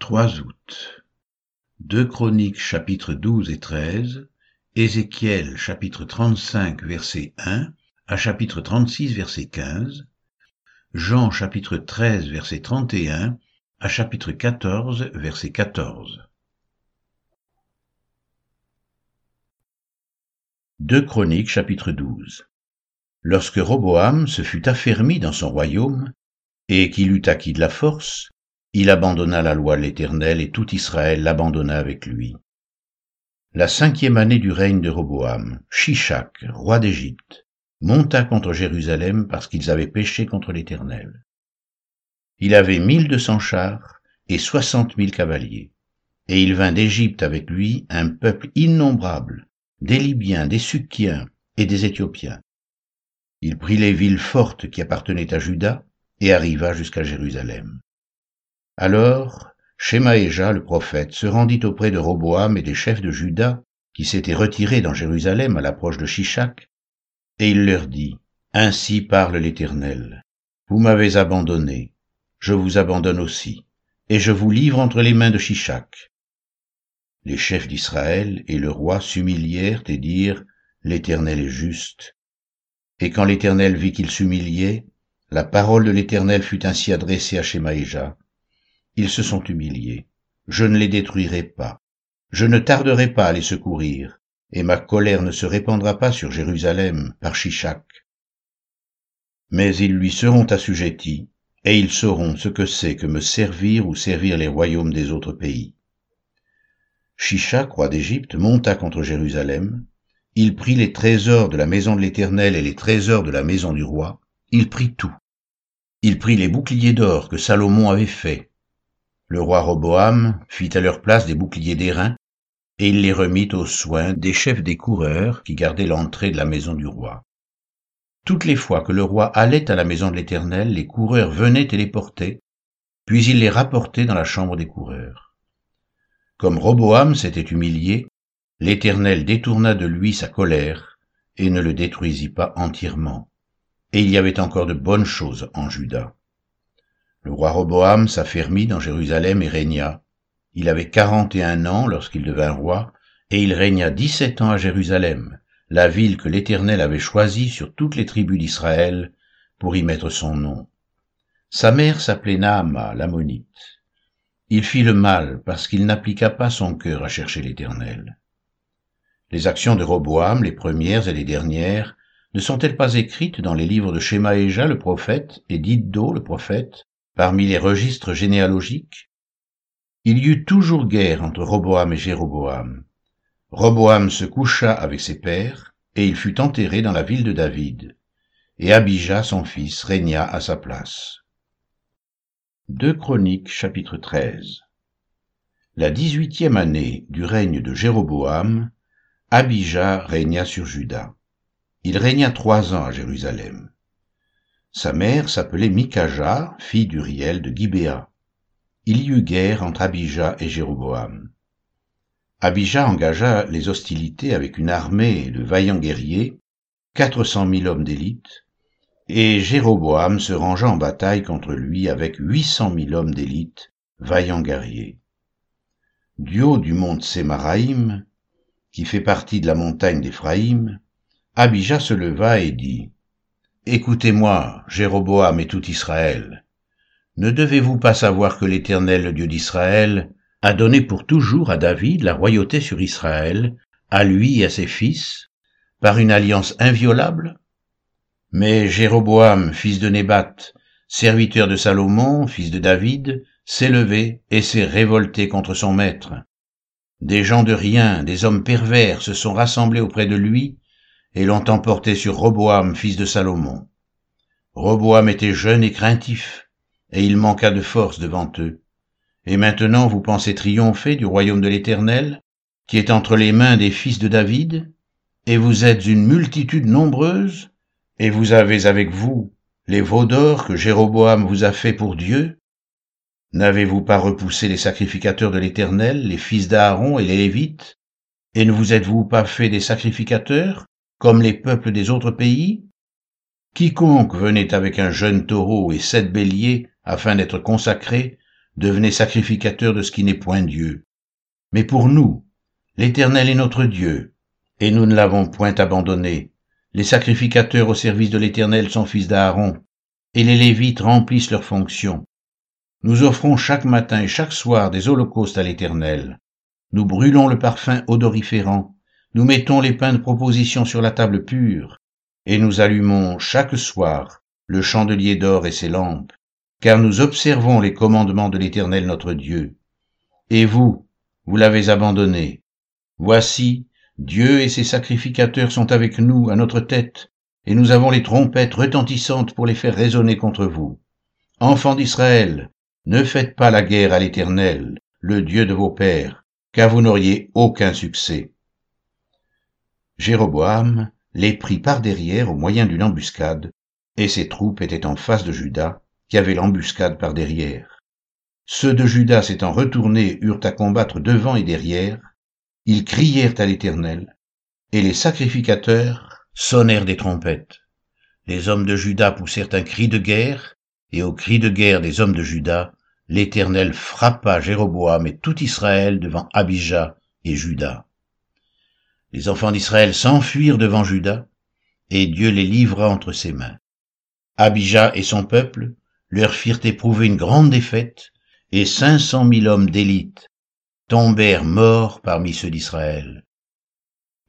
3 août. 2 Chroniques chapitres 12 et 13, Ézéchiel chapitre 35 verset 1 à chapitre 36 verset 15, Jean chapitre 13 verset 31 à chapitre 14 verset 14. 2 Chroniques chapitre 12 Lorsque Roboam se fut affermi dans son royaume, et qu'il eut acquis de la force, il abandonna la loi de l'Éternel et tout Israël l'abandonna avec lui. La cinquième année du règne de Roboam, Shishak, roi d'Égypte, monta contre Jérusalem parce qu'ils avaient péché contre l'Éternel. Il avait mille deux cents chars et soixante mille cavaliers, et il vint d'Égypte avec lui un peuple innombrable, des Libyens, des Sukkiens et des Éthiopiens. Il prit les villes fortes qui appartenaient à Juda et arriva jusqu'à Jérusalem. Alors, Shemaéja le prophète se rendit auprès de Roboam et des chefs de Juda, qui s'étaient retirés dans Jérusalem à l'approche de Shishak, et il leur dit, Ainsi parle l'Éternel, vous m'avez abandonné, je vous abandonne aussi, et je vous livre entre les mains de Shishak. Les chefs d'Israël et le roi s'humilièrent et dirent, L'Éternel est juste. Et quand l'Éternel vit qu'il s'humiliait, la parole de l'Éternel fut ainsi adressée à Shemaïja, ils se sont humiliés. Je ne les détruirai pas. Je ne tarderai pas à les secourir, et ma colère ne se répandra pas sur Jérusalem par Shishak. Mais ils lui seront assujettis, et ils sauront ce que c'est que me servir ou servir les royaumes des autres pays. Shishak, roi d'Égypte, monta contre Jérusalem, il prit les trésors de la maison de l'Éternel et les trésors de la maison du roi, il prit tout. Il prit les boucliers d'or que Salomon avait faits, le roi Roboam fit à leur place des boucliers d'airain, et il les remit aux soins des chefs des coureurs qui gardaient l'entrée de la maison du roi. Toutes les fois que le roi allait à la maison de l'Éternel, les coureurs venaient et les portaient, puis il les rapportait dans la chambre des coureurs. Comme Roboam s'était humilié, l'Éternel détourna de lui sa colère et ne le détruisit pas entièrement. Et il y avait encore de bonnes choses en Juda. Le roi Roboam s'affermit dans Jérusalem et régna. Il avait quarante et un ans lorsqu'il devint roi, et il régna dix-sept ans à Jérusalem, la ville que l'Éternel avait choisie sur toutes les tribus d'Israël pour y mettre son nom. Sa mère s'appelait Naama, l'ammonite. Il fit le mal parce qu'il n'appliqua pas son cœur à chercher l'Éternel. Les actions de Roboam, les premières et les dernières, ne sont-elles pas écrites dans les livres de Shemaéja le prophète et d'Iddo le prophète, Parmi les registres généalogiques, il y eut toujours guerre entre Roboam et Jéroboam. Roboam se coucha avec ses pères, et il fut enterré dans la ville de David, et Abijah son fils régna à sa place. 2 Chroniques chapitre 13 La dix-huitième année du règne de Jéroboam, Abijah régna sur Juda. Il régna trois ans à Jérusalem. Sa mère s'appelait Mikaja, fille d'Uriel de Gibéa. Il y eut guerre entre Abijah et Jéroboam. Abijah engagea les hostilités avec une armée de vaillants guerriers, quatre cent mille hommes d'élite, et Jéroboam se rangea en bataille contre lui avec huit cent mille hommes d'élite, vaillants guerriers. Du haut du mont Sémaraïm, qui fait partie de la montagne d'Éphraïm, Abijah se leva et dit, Écoutez-moi, Jéroboam et tout Israël. Ne devez-vous pas savoir que l'Éternel, le Dieu d'Israël, a donné pour toujours à David la royauté sur Israël, à lui et à ses fils, par une alliance inviolable? Mais Jéroboam, fils de Nébat, serviteur de Salomon, fils de David, s'est levé et s'est révolté contre son maître. Des gens de rien, des hommes pervers se sont rassemblés auprès de lui et l'ont emporté sur Roboam, fils de Salomon. Roboam était jeune et craintif, et il manqua de force devant eux. Et maintenant vous pensez triompher du royaume de l'Éternel, qui est entre les mains des fils de David, et vous êtes une multitude nombreuse, et vous avez avec vous les veaux d'or que Jéroboam vous a fait pour Dieu N'avez-vous pas repoussé les sacrificateurs de l'Éternel, les fils d'Aaron et les Lévites? Et ne vous êtes-vous pas fait des sacrificateurs? Comme les peuples des autres pays? Quiconque venait avec un jeune taureau et sept béliers afin d'être consacré devenez sacrificateurs de ce qui n'est point Dieu. Mais pour nous, l'Éternel est notre Dieu, et nous ne l'avons point abandonné. Les sacrificateurs au service de l'Éternel sont fils d'Aaron, et les Lévites remplissent leurs fonctions. Nous offrons chaque matin et chaque soir des holocaustes à l'Éternel. Nous brûlons le parfum odoriférant, nous mettons les pains de proposition sur la table pure, et nous allumons chaque soir le chandelier d'or et ses lampes, car nous observons les commandements de l'Éternel notre Dieu. Et vous, vous l'avez abandonné. Voici, Dieu et ses sacrificateurs sont avec nous à notre tête, et nous avons les trompettes retentissantes pour les faire résonner contre vous. Enfants d'Israël, ne faites pas la guerre à l'Éternel, le Dieu de vos pères, car vous n'auriez aucun succès. Jéroboam les prit par derrière au moyen d'une embuscade, et ses troupes étaient en face de Judas, qui avait l'embuscade par derrière. Ceux de Judas s'étant retournés eurent à combattre devant et derrière, ils crièrent à l'Éternel, et les sacrificateurs sonnèrent des trompettes. Les hommes de Juda poussèrent un cri de guerre, et au cri de guerre des hommes de Juda, l'Éternel frappa Jéroboam et tout Israël devant Abijah et Juda. Les enfants d'Israël s'enfuirent devant Juda, et Dieu les livra entre ses mains. Abijah et son peuple leur firent éprouver une grande défaite, et cinq cent mille hommes d'élite tombèrent morts parmi ceux d'Israël.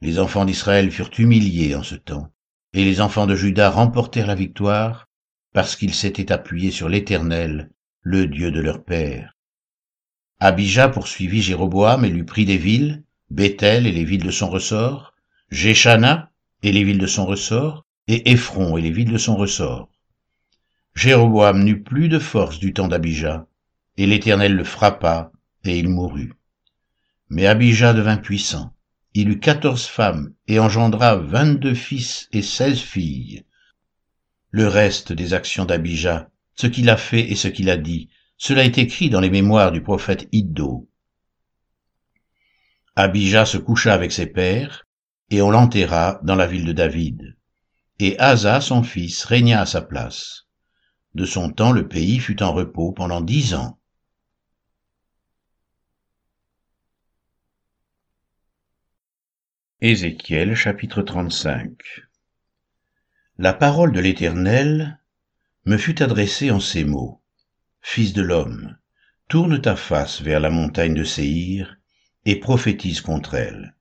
Les enfants d'Israël furent humiliés en ce temps, et les enfants de Juda remportèrent la victoire, parce qu'ils s'étaient appuyés sur l'Éternel, le Dieu de leur père. Abijah poursuivit Jéroboam et lui prit des villes, Bethel et les villes de son ressort, Jéchana et les villes de son ressort, et Ephron et les villes de son ressort. Jéroboam n'eut plus de force du temps d'Abijah, et l'Éternel le frappa, et il mourut. Mais Abijah devint puissant. Il eut quatorze femmes, et engendra vingt-deux fils et seize filles. Le reste des actions d'Abijah, ce qu'il a fait et ce qu'il a dit, cela est écrit dans les mémoires du prophète Iddo. Abijah se coucha avec ses pères, et on l'enterra dans la ville de David. Et Asa, son fils, régna à sa place. De son temps, le pays fut en repos pendant dix ans. Ézéchiel chapitre 35 La parole de l'Éternel me fut adressée en ces mots. Fils de l'homme, tourne ta face vers la montagne de Séhir, et prophétise contre elle.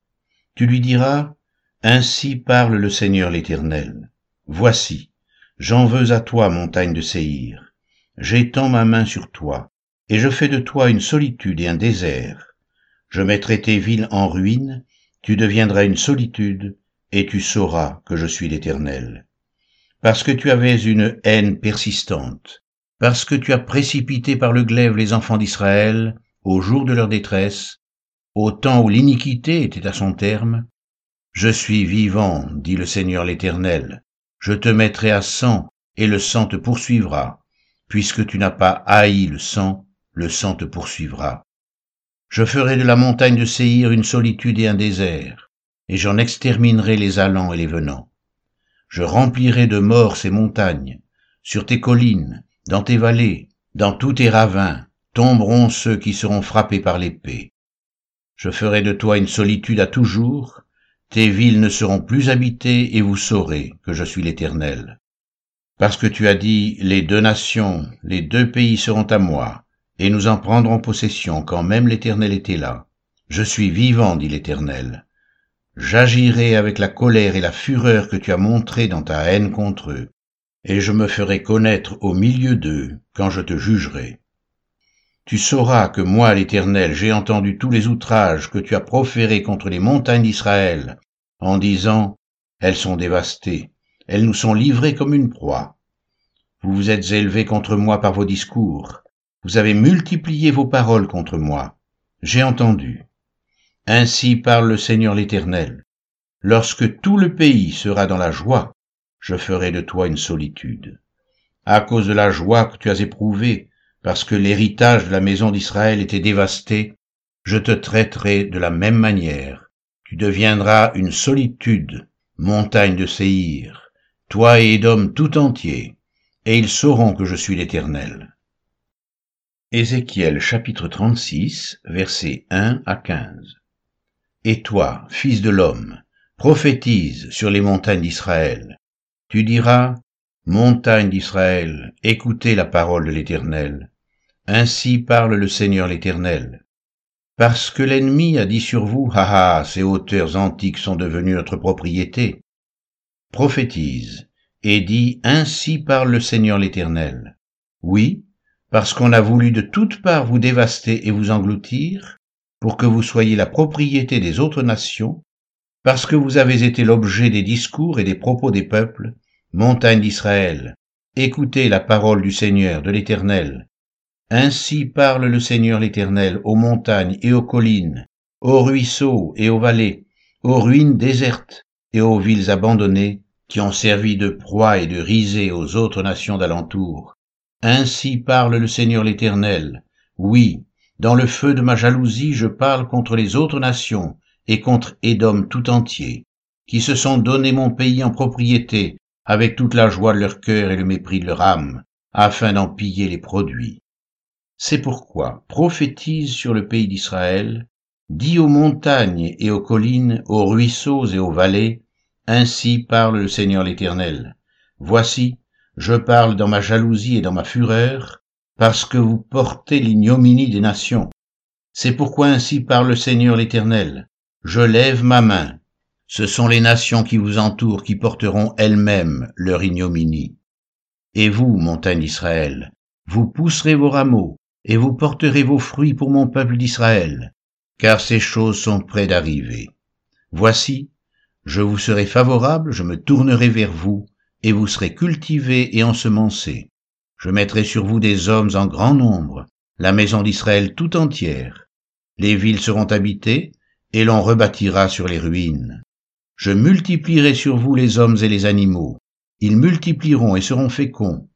Tu lui diras, Ainsi parle le Seigneur l'Éternel. Voici, j'en veux à toi, montagne de Séhir. J'étends ma main sur toi, et je fais de toi une solitude et un désert. Je mettrai tes villes en ruine, tu deviendras une solitude, et tu sauras que je suis l'Éternel. Parce que tu avais une haine persistante, parce que tu as précipité par le glaive les enfants d'Israël, au jour de leur détresse, au temps où l'iniquité était à son terme, Je suis vivant, dit le Seigneur l'Éternel, je te mettrai à sang, et le sang te poursuivra, puisque tu n'as pas haï le sang, le sang te poursuivra. Je ferai de la montagne de Séhir une solitude et un désert, et j'en exterminerai les allants et les venants. Je remplirai de morts ces montagnes, sur tes collines, dans tes vallées, dans tous tes ravins, tomberont ceux qui seront frappés par l'épée. Je ferai de toi une solitude à toujours, tes villes ne seront plus habitées et vous saurez que je suis l'Éternel. Parce que tu as dit, les deux nations, les deux pays seront à moi, et nous en prendrons possession quand même l'Éternel était là. Je suis vivant, dit l'Éternel. J'agirai avec la colère et la fureur que tu as montrées dans ta haine contre eux, et je me ferai connaître au milieu d'eux quand je te jugerai. Tu sauras que moi, l'Éternel, j'ai entendu tous les outrages que tu as proférés contre les montagnes d'Israël, en disant, Elles sont dévastées, elles nous sont livrées comme une proie. Vous vous êtes élevés contre moi par vos discours, vous avez multiplié vos paroles contre moi. J'ai entendu. Ainsi parle le Seigneur l'Éternel. Lorsque tout le pays sera dans la joie, je ferai de toi une solitude. À cause de la joie que tu as éprouvée, parce que l'héritage de la maison d'Israël était dévasté, je te traiterai de la même manière. Tu deviendras une solitude, montagne de Séhir, toi et Édom tout entier, et ils sauront que je suis l'Éternel. Ézéchiel chapitre 36, versets 1 à 15. Et toi, fils de l'homme, prophétise sur les montagnes d'Israël. Tu diras, Montagnes d'Israël, écoutez la parole de l'Éternel. Ainsi parle le Seigneur l'Éternel. Parce que l'ennemi a dit sur vous, ha ha, ces hauteurs antiques sont devenues notre propriété. Prophétise, et dis, ainsi parle le Seigneur l'Éternel. Oui, parce qu'on a voulu de toutes parts vous dévaster et vous engloutir, pour que vous soyez la propriété des autres nations, parce que vous avez été l'objet des discours et des propos des peuples, montagne d'Israël, écoutez la parole du Seigneur, de l'Éternel. Ainsi parle le Seigneur l'Éternel aux montagnes et aux collines, aux ruisseaux et aux vallées, aux ruines désertes et aux villes abandonnées qui ont servi de proie et de risée aux autres nations d'alentour, ainsi parle le Seigneur l'Éternel. Oui, dans le feu de ma jalousie, je parle contre les autres nations et contre Édom tout entier, qui se sont donné mon pays en propriété, avec toute la joie de leur cœur et le mépris de leur âme, afin d'en piller les produits. C'est pourquoi prophétise sur le pays d'Israël, dis aux montagnes et aux collines, aux ruisseaux et aux vallées, ainsi parle le Seigneur l'Éternel. Voici, je parle dans ma jalousie et dans ma fureur, parce que vous portez l'ignominie des nations. C'est pourquoi ainsi parle le Seigneur l'Éternel. Je lève ma main. Ce sont les nations qui vous entourent qui porteront elles-mêmes leur ignominie. Et vous, montagne d'Israël, vous pousserez vos rameaux, et vous porterez vos fruits pour mon peuple d'Israël, car ces choses sont près d'arriver. Voici, je vous serai favorable, je me tournerai vers vous, et vous serez cultivés et ensemencés. Je mettrai sur vous des hommes en grand nombre, la maison d'Israël tout entière. Les villes seront habitées, et l'on rebâtira sur les ruines. Je multiplierai sur vous les hommes et les animaux. Ils multiplieront et seront féconds.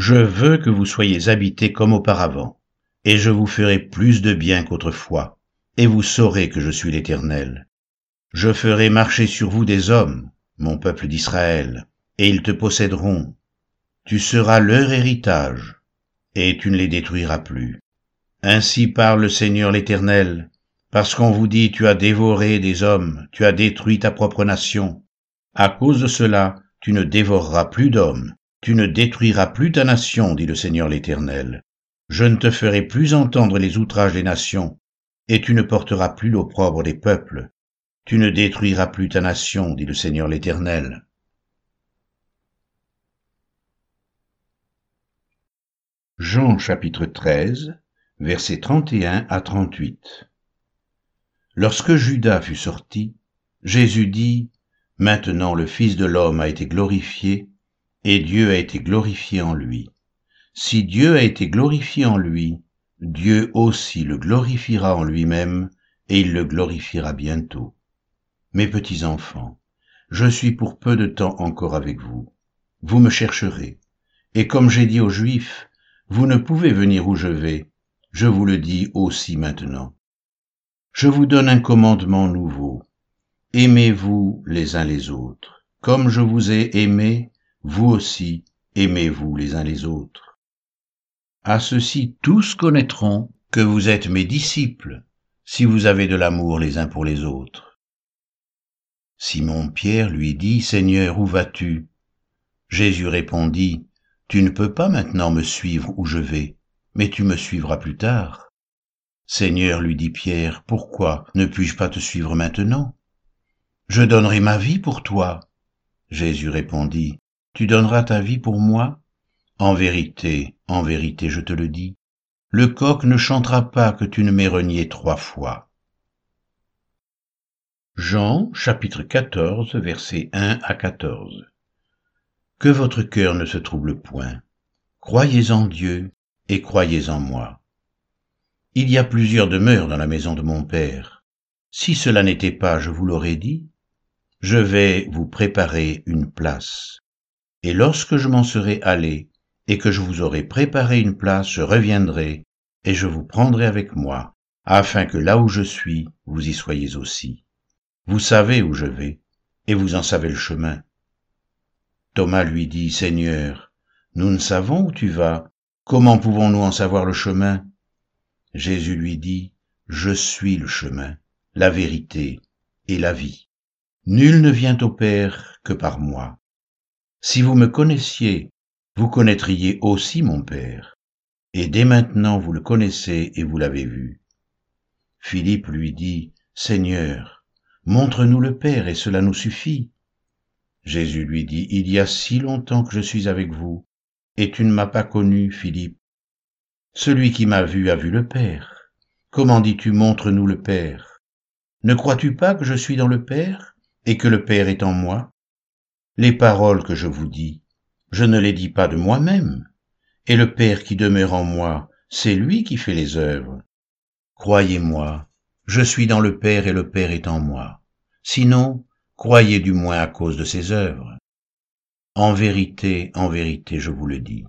Je veux que vous soyez habités comme auparavant, et je vous ferai plus de bien qu'autrefois, et vous saurez que je suis l'Éternel. Je ferai marcher sur vous des hommes, mon peuple d'Israël, et ils te posséderont. Tu seras leur héritage, et tu ne les détruiras plus. Ainsi parle le Seigneur l'Éternel, parce qu'on vous dit tu as dévoré des hommes, tu as détruit ta propre nation. À cause de cela, tu ne dévoreras plus d'hommes, tu ne détruiras plus ta nation, dit le Seigneur l'Éternel. Je ne te ferai plus entendre les outrages des nations, et tu ne porteras plus l'opprobre des peuples. Tu ne détruiras plus ta nation, dit le Seigneur l'Éternel. Jean chapitre 13, versets 31 à 38. Lorsque Judas fut sorti, Jésus dit, Maintenant le Fils de l'homme a été glorifié, et Dieu a été glorifié en lui. Si Dieu a été glorifié en lui, Dieu aussi le glorifiera en lui-même, et il le glorifiera bientôt. Mes petits enfants, je suis pour peu de temps encore avec vous. Vous me chercherez, et comme j'ai dit aux Juifs, vous ne pouvez venir où je vais, je vous le dis aussi maintenant. Je vous donne un commandement nouveau. Aimez-vous les uns les autres. Comme je vous ai aimé, vous aussi, aimez-vous les uns les autres. À ceci tous connaîtront que vous êtes mes disciples, si vous avez de l'amour les uns pour les autres. Simon-Pierre lui dit, Seigneur, où vas-tu? Jésus répondit, tu ne peux pas maintenant me suivre où je vais, mais tu me suivras plus tard. Seigneur, lui dit Pierre, pourquoi ne puis-je pas te suivre maintenant? Je donnerai ma vie pour toi. Jésus répondit, Tu donneras ta vie pour moi? En vérité, en vérité, je te le dis, le coq ne chantera pas que tu ne m'aies renié trois fois. Jean chapitre 14 versets 1 à 14 que votre cœur ne se trouble point. Croyez en Dieu et croyez en moi. Il y a plusieurs demeures dans la maison de mon Père. Si cela n'était pas, je vous l'aurais dit, je vais vous préparer une place. Et lorsque je m'en serai allé et que je vous aurai préparé une place, je reviendrai et je vous prendrai avec moi, afin que là où je suis, vous y soyez aussi. Vous savez où je vais, et vous en savez le chemin. Thomas lui dit, Seigneur, nous ne savons où tu vas, Comment pouvons-nous en savoir le chemin? Jésus lui dit, Je suis le chemin, la vérité et la vie. Nul ne vient au Père que par moi. Si vous me connaissiez, vous connaîtriez aussi mon Père. Et dès maintenant vous le connaissez et vous l'avez vu. Philippe lui dit, Seigneur, montre-nous le Père et cela nous suffit. Jésus lui dit, Il y a si longtemps que je suis avec vous, et tu ne m'as pas connu, Philippe. Celui qui m'a vu a vu le Père. Comment dis-tu, montre-nous le Père? Ne crois-tu pas que je suis dans le Père, et que le Père est en moi? Les paroles que je vous dis, je ne les dis pas de moi-même, et le Père qui demeure en moi, c'est lui qui fait les œuvres. Croyez-moi, je suis dans le Père et le Père est en moi. Sinon, croyez du moins à cause de ses œuvres. En vérité, en vérité, je vous le dis,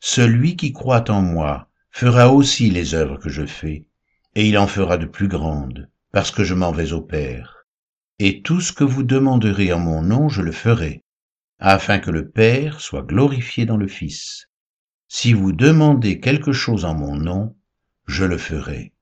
celui qui croit en moi fera aussi les œuvres que je fais, et il en fera de plus grandes, parce que je m'en vais au Père. Et tout ce que vous demanderez en mon nom, je le ferai, afin que le Père soit glorifié dans le Fils. Si vous demandez quelque chose en mon nom, je le ferai.